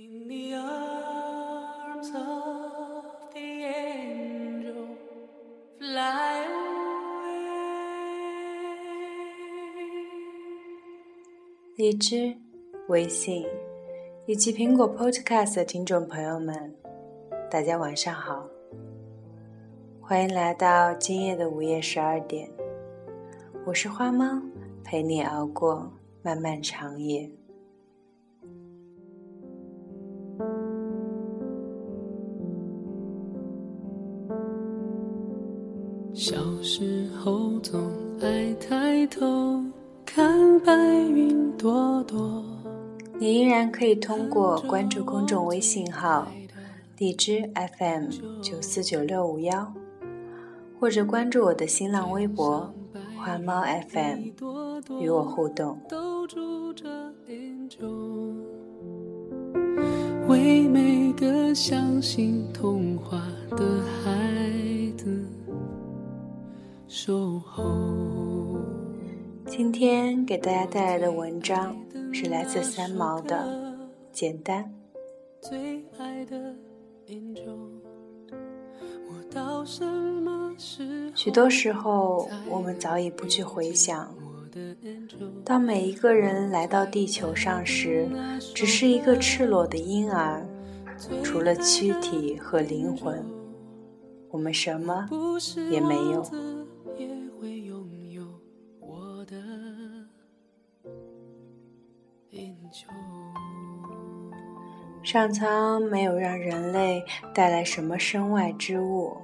In the arms of the angel, fly away. 荔枝、微信以及苹果 Podcast 的听众朋友们，大家晚上好，欢迎来到今夜的午夜十二点，我是花猫，陪你熬过漫漫长夜。看白云朵朵，你依然可以通过关注公众微信号“荔枝 FM 九四九六五幺”，或者关注我的新浪微博“花猫 FM” 与我互动。为每个相信童话的孩子守候。今天给大家带来的文章是来自三毛的《简单》。最爱的我到什么时候许多时候，我们早已不去回想，当每一个人来到地球上时，只是一个赤裸的婴儿，除了躯体和灵魂，我们什么也没有上苍没有让人类带来什么身外之物。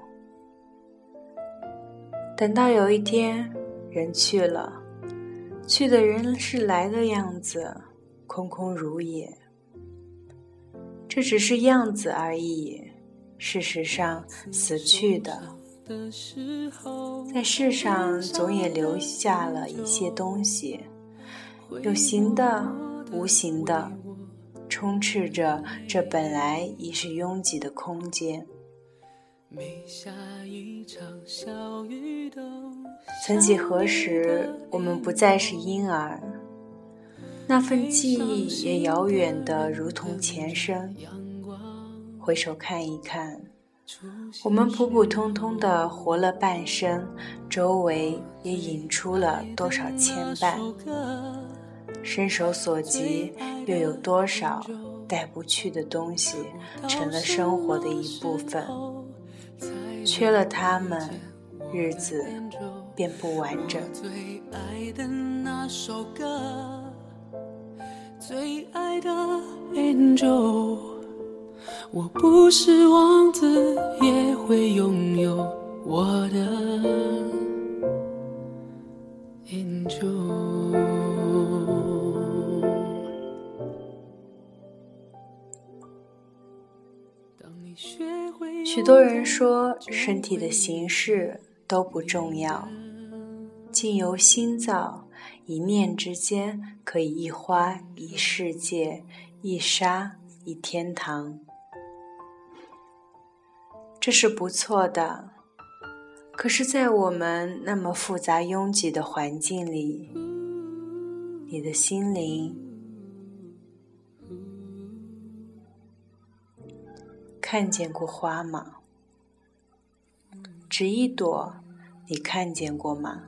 等到有一天人去了，去的人是来的样子，空空如也。这只是样子而已，事实上死去的，在世上总也留下了一些东西，有形的，无形的，充斥着这本来已是拥挤的空间。曾几何时，我们不再是婴儿，那份记忆也遥远的如同前生。回首看一看，我们普普通通的活了半生，周围也引出了多少牵绊？伸手所及，又有多少带不去的东西，成了生活的一部分？缺了它们，日子便不完整。最爱的那首歌，最爱的 angel，我不是王子，也会拥有我的 angel。许多人说，身体的形式都不重要，境由心造，一念之间可以一花一世界，一沙一天堂，这是不错的。可是，在我们那么复杂拥挤的环境里，你的心灵看见过花吗？只一朵，你看见过吗？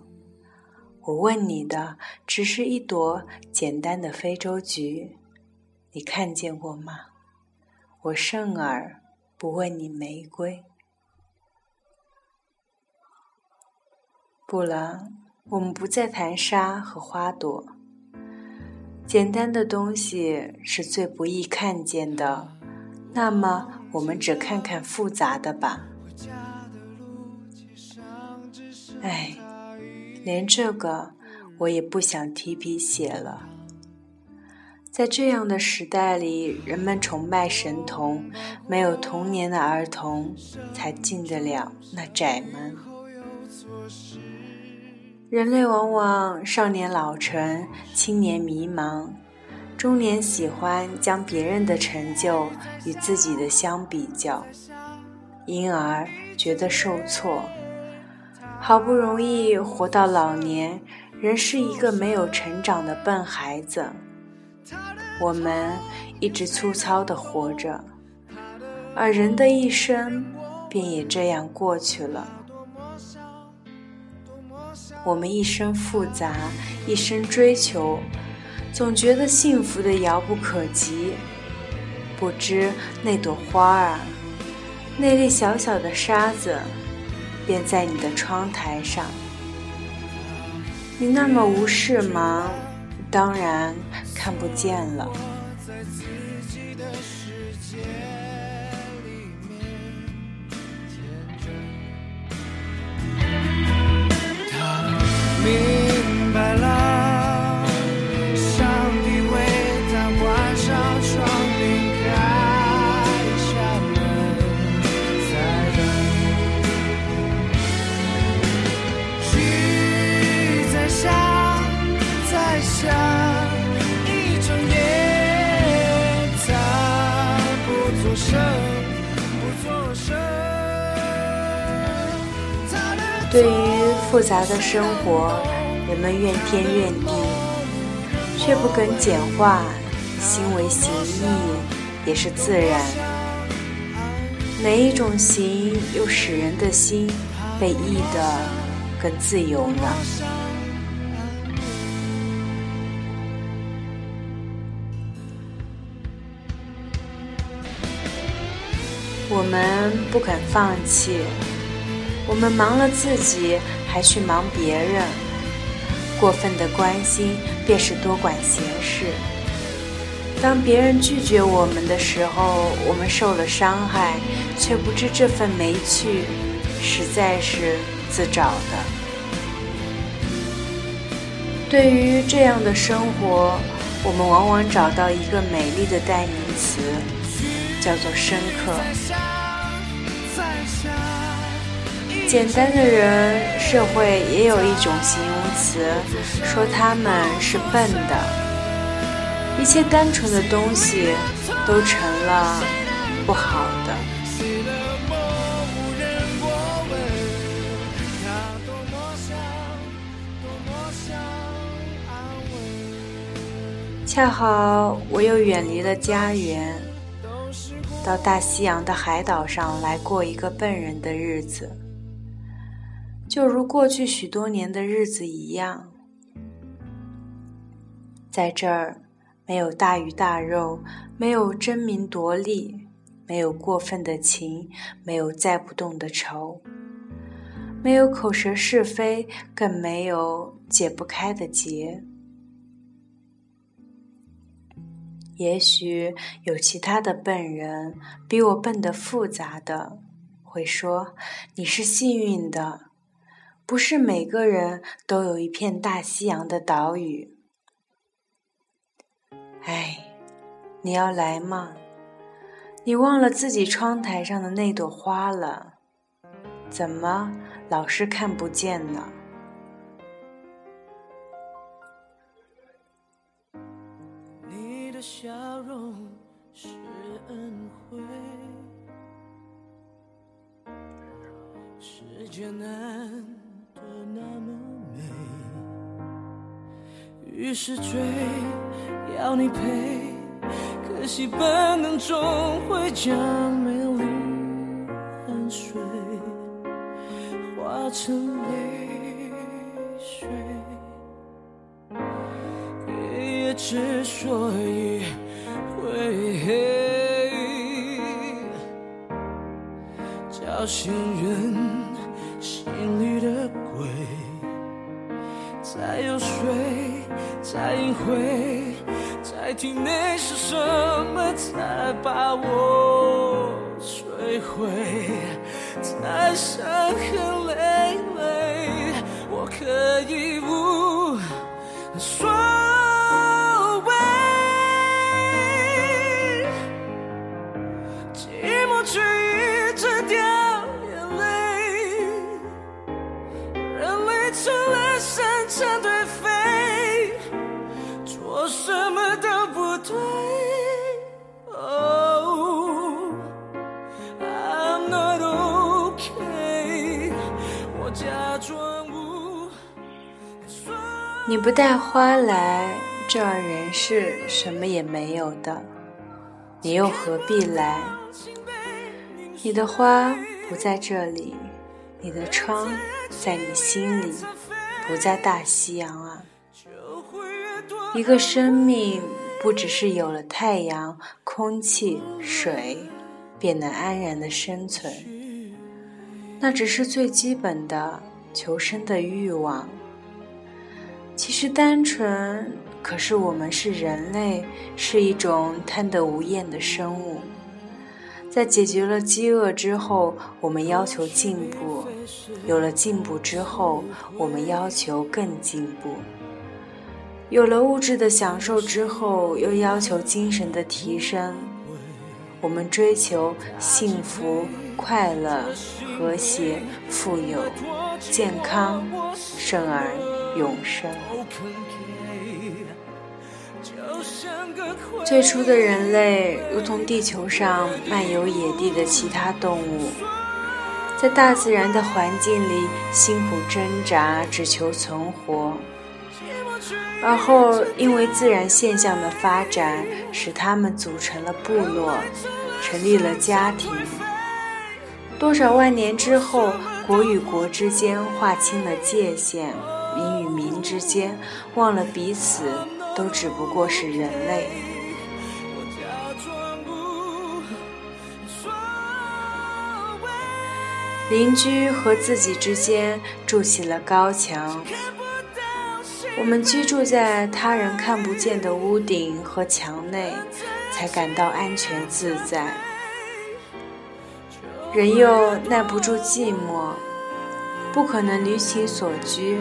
我问你的，只是一朵简单的非洲菊，你看见过吗？我圣儿不问你玫瑰。不了，我们不再谈沙和花朵。简单的东西是最不易看见的，那么我们只看看复杂的吧。唉，连这个我也不想提笔写了。在这样的时代里，人们崇拜神童，没有童年的儿童才进得了那窄门。人类往往少年老成，青年迷茫，中年喜欢将别人的成就与自己的相比较，因而觉得受挫。好不容易活到老年，仍是一个没有成长的笨孩子。我们一直粗糙的活着，而人的一生便也这样过去了。我们一生复杂，一生追求，总觉得幸福的遥不可及，不知那朵花儿，那粒小小的沙子，便在你的窗台上。你那么无事忙？当然看不见了。对于复杂的生活，人们怨天怨地，却不肯简化，心为形意，也是自然。哪一种形又使人的心被意得更自由呢？我们不肯放弃。我们忙了自己，还去忙别人，过分的关心便是多管闲事。当别人拒绝我们的时候，我们受了伤害，却不知这份没趣，实在是自找的。对于这样的生活，我们往往找到一个美丽的代名词，叫做深刻。简单的人，社会也有一种形容词，说他们是笨的。一切单纯的东西都成了不好的。恰好我又远离了家园，到大西洋的海岛上来过一个笨人的日子。就如过去许多年的日子一样，在这儿没有大鱼大肉，没有争名夺利，没有过分的情，没有载不动的愁，没有口舌是非，更没有解不开的结。也许有其他的笨人，比我笨得复杂的，会说你是幸运的。不是每个人都有一片大西洋的岛屿。哎，你要来吗？你忘了自己窗台上的那朵花了？怎么老是看不见呢？你的笑容是恩惠，世界难。那么美，于是追，要你陪，可惜本能终会将美丽汗水化成泪水。夜夜之所以会黑，叫醒人。在隐晦，在体内是什么才把我摧毁？在伤痕累累，我可以无所你不带花来，这儿人世什么也没有的。你又何必来？你的花不在这里，你的窗在你心里，不在大西洋啊。一个生命不只是有了太阳、空气、水，便能安然的生存，那只是最基本的求生的欲望。其实单纯，可是我们是人类，是一种贪得无厌的生物。在解决了饥饿之后，我们要求进步；有了进步之后，我们要求更进步。有了物质的享受之后，又要求精神的提升。我们追求幸福、快乐、和谐、富有、健康，生而永生。最初的人类，如同地球上漫游野地的其他动物，在大自然的环境里辛苦挣扎，只求存活。而后，因为自然现象的发展，使他们组成了部落，成立了家庭。多少万年之后，国与国之间划清了界限，之间忘了彼此，都只不过是人类。邻居和自己之间筑起了高墙。我们居住在他人看不见的屋顶和墙内，才感到安全自在。人又耐不住寂寞，不可能离其所居，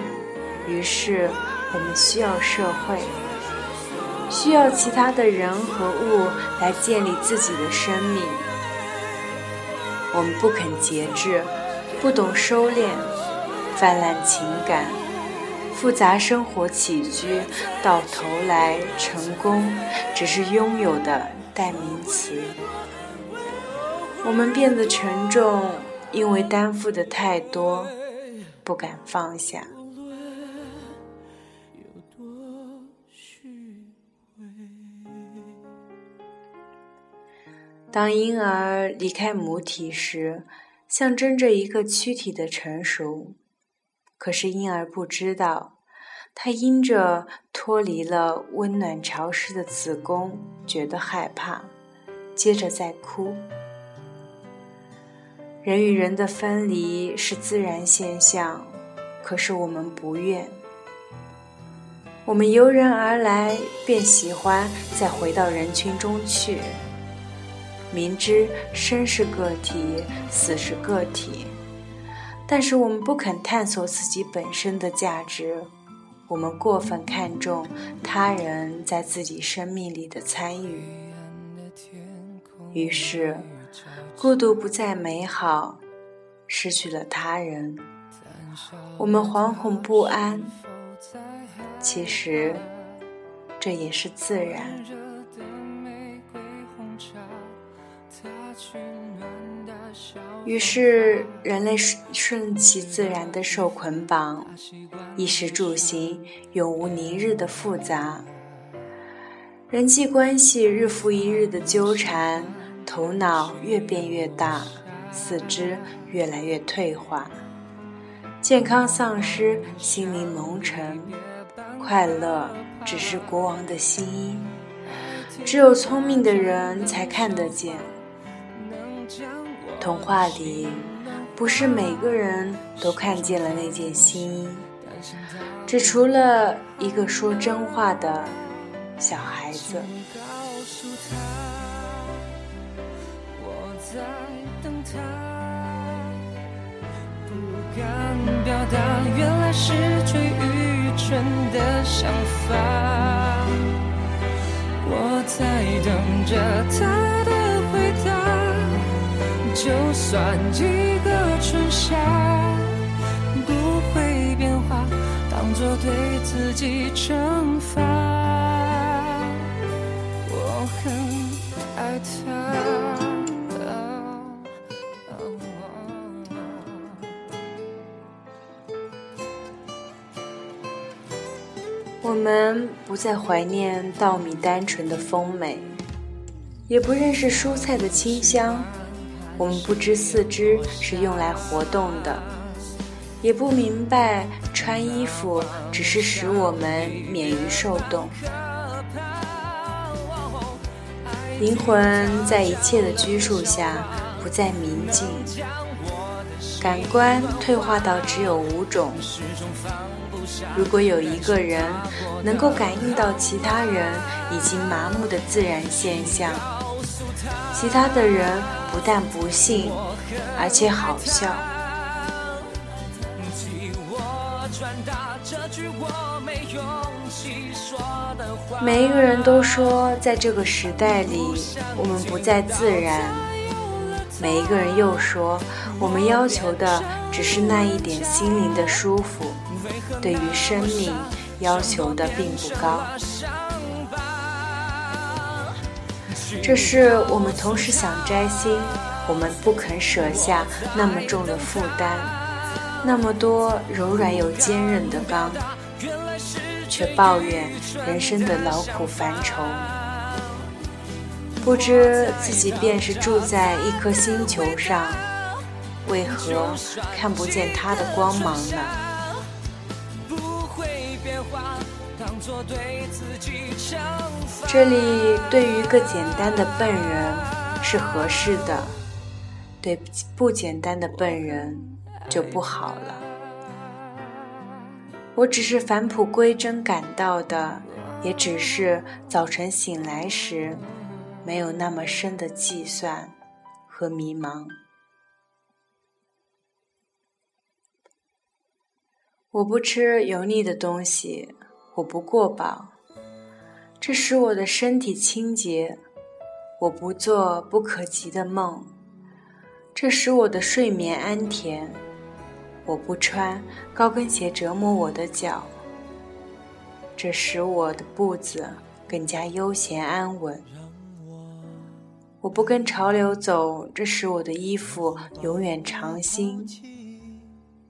于是我们需要社会，需要其他的人和物来建立自己的生命。我们不肯节制，不懂收敛，泛滥情感。复杂生活起居，到头来成功只是拥有的代名词。我们变得沉重，因为担负的太多，不敢放下。当婴儿离开母体时，象征着一个躯体的成熟。可是婴儿不知道，他因着脱离了温暖潮湿的子宫，觉得害怕，接着再哭。人与人的分离是自然现象，可是我们不愿。我们由人而来，便喜欢再回到人群中去。明知生是个体，死是个体。但是我们不肯探索自己本身的价值，我们过分看重他人在自己生命里的参与，于是孤独不再美好，失去了他人，我们惶恐不安。其实这也是自然。于是，人类顺其自然的受捆绑，衣食住行永无宁日的复杂，人际关系日复一日的纠缠，头脑越变越大，四肢越来越退化，健康丧失，心灵蒙尘，快乐只是国王的新衣，只有聪明的人才看得见。童话里，不是每个人都看见了那件新衣，只除了一个说真话的小孩子。不敢表达，原来是最愚蠢的想法。我在等着他的回答。就算几个春夏不会变化，当作对自己惩罚。我很爱他。我们不再怀念稻米单纯的丰美。也不认识蔬菜的清香。我们不知四肢是用来活动的，也不明白穿衣服只是使我们免于受冻。灵魂在一切的拘束下不再明净，感官退化到只有五种。如果有一个人能够感应到其他人已经麻木的自然现象，其他的人不但不信，而且好笑。每一个人都说，在这个时代里，我们不再自然。每一个人又说，我们要求的只是那一点心灵的舒服，对于生命要求的并不高。这是我们同时想摘星，我们不肯舍下那么重的负担，那么多柔软又坚韧的钢，却抱怨人生的劳苦烦愁。不知自己便是住在一颗星球上，为何看不见它的光芒呢？这里对于一个简单的笨人是合适的，对不简单的笨人就不好了。我只是返璞归真感到的，也只是早晨醒来时。没有那么深的计算和迷茫。我不吃油腻的东西，我不过饱，这使我的身体清洁。我不做不可及的梦，这使我的睡眠安甜。我不穿高跟鞋折磨我的脚，这使我的步子更加悠闲安稳。我不跟潮流走，这使我的衣服永远长新。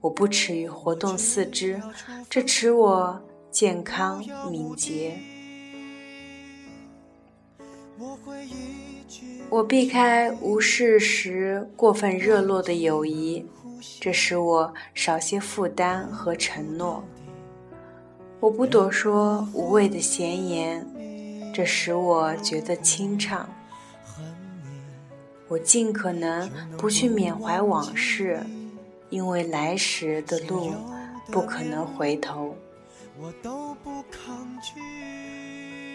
我不耻于活动四肢，这使我健康敏捷。我避开无事时过分热络的友谊，这使我少些负担和承诺。我不多说无谓的闲言，这使我觉得清畅。我尽可能不去缅怀往事，因为来时的路不可能回头。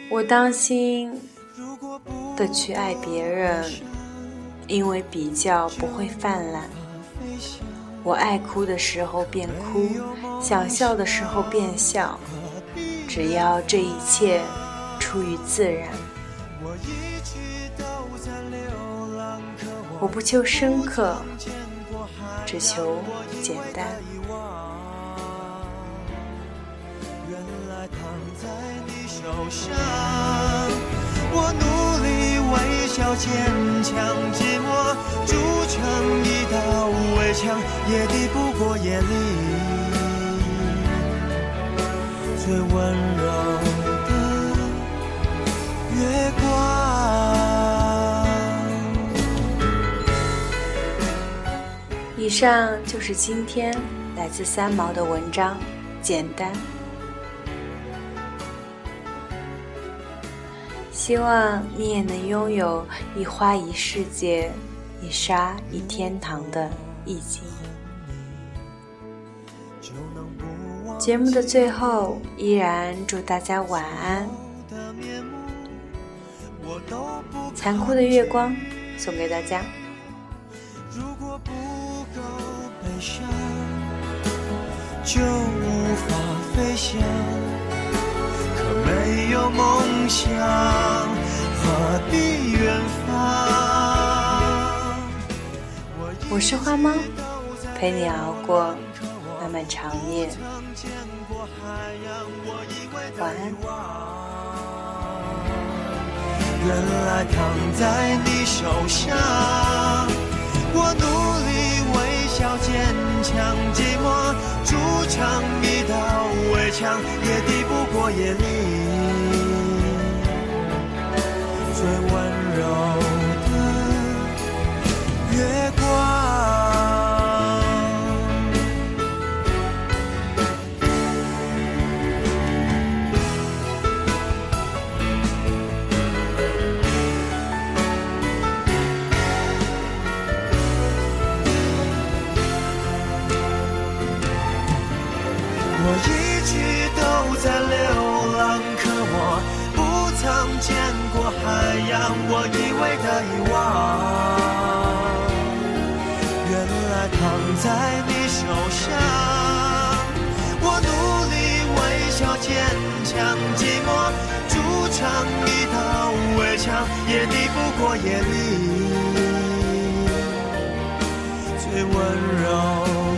我当心的去爱别人，因为比较不会泛滥。我爱哭的时候便哭，想笑的时候便笑，只要这一切出于自然。我不求深刻，只求简单。笑，坚强寂寞，筑成一道围墙，也抵不过夜里最温柔的月光。以上就是今天来自三毛的文章，简单。希望你也能拥有一花一世界，一沙一天堂的意境。节目的最后，依然祝大家晚安。残酷的月光，送给大家。就无法飞翔，可没有梦想，何必远方？我是花猫，陪你熬过漫漫长夜。晚安。原来躺在你手上，我努力微笑，坚强寂寞。筑成一道围墙，也抵不过夜里最强，寂寞筑成一道围墙，也敌不过夜里最温柔。